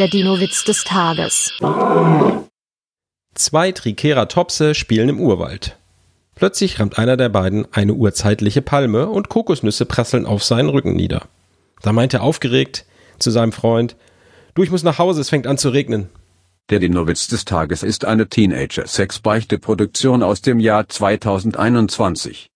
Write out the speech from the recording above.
Der Dino-Witz des Tages. Zwei Triceratopse spielen im Urwald. Plötzlich rammt einer der beiden eine urzeitliche Palme und Kokosnüsse prasseln auf seinen Rücken nieder. Da meint er aufgeregt zu seinem Freund, du, ich muss nach Hause, es fängt an zu regnen. Der Dino-Witz des Tages ist eine Teenager-Sex-Beichte-Produktion aus dem Jahr 2021.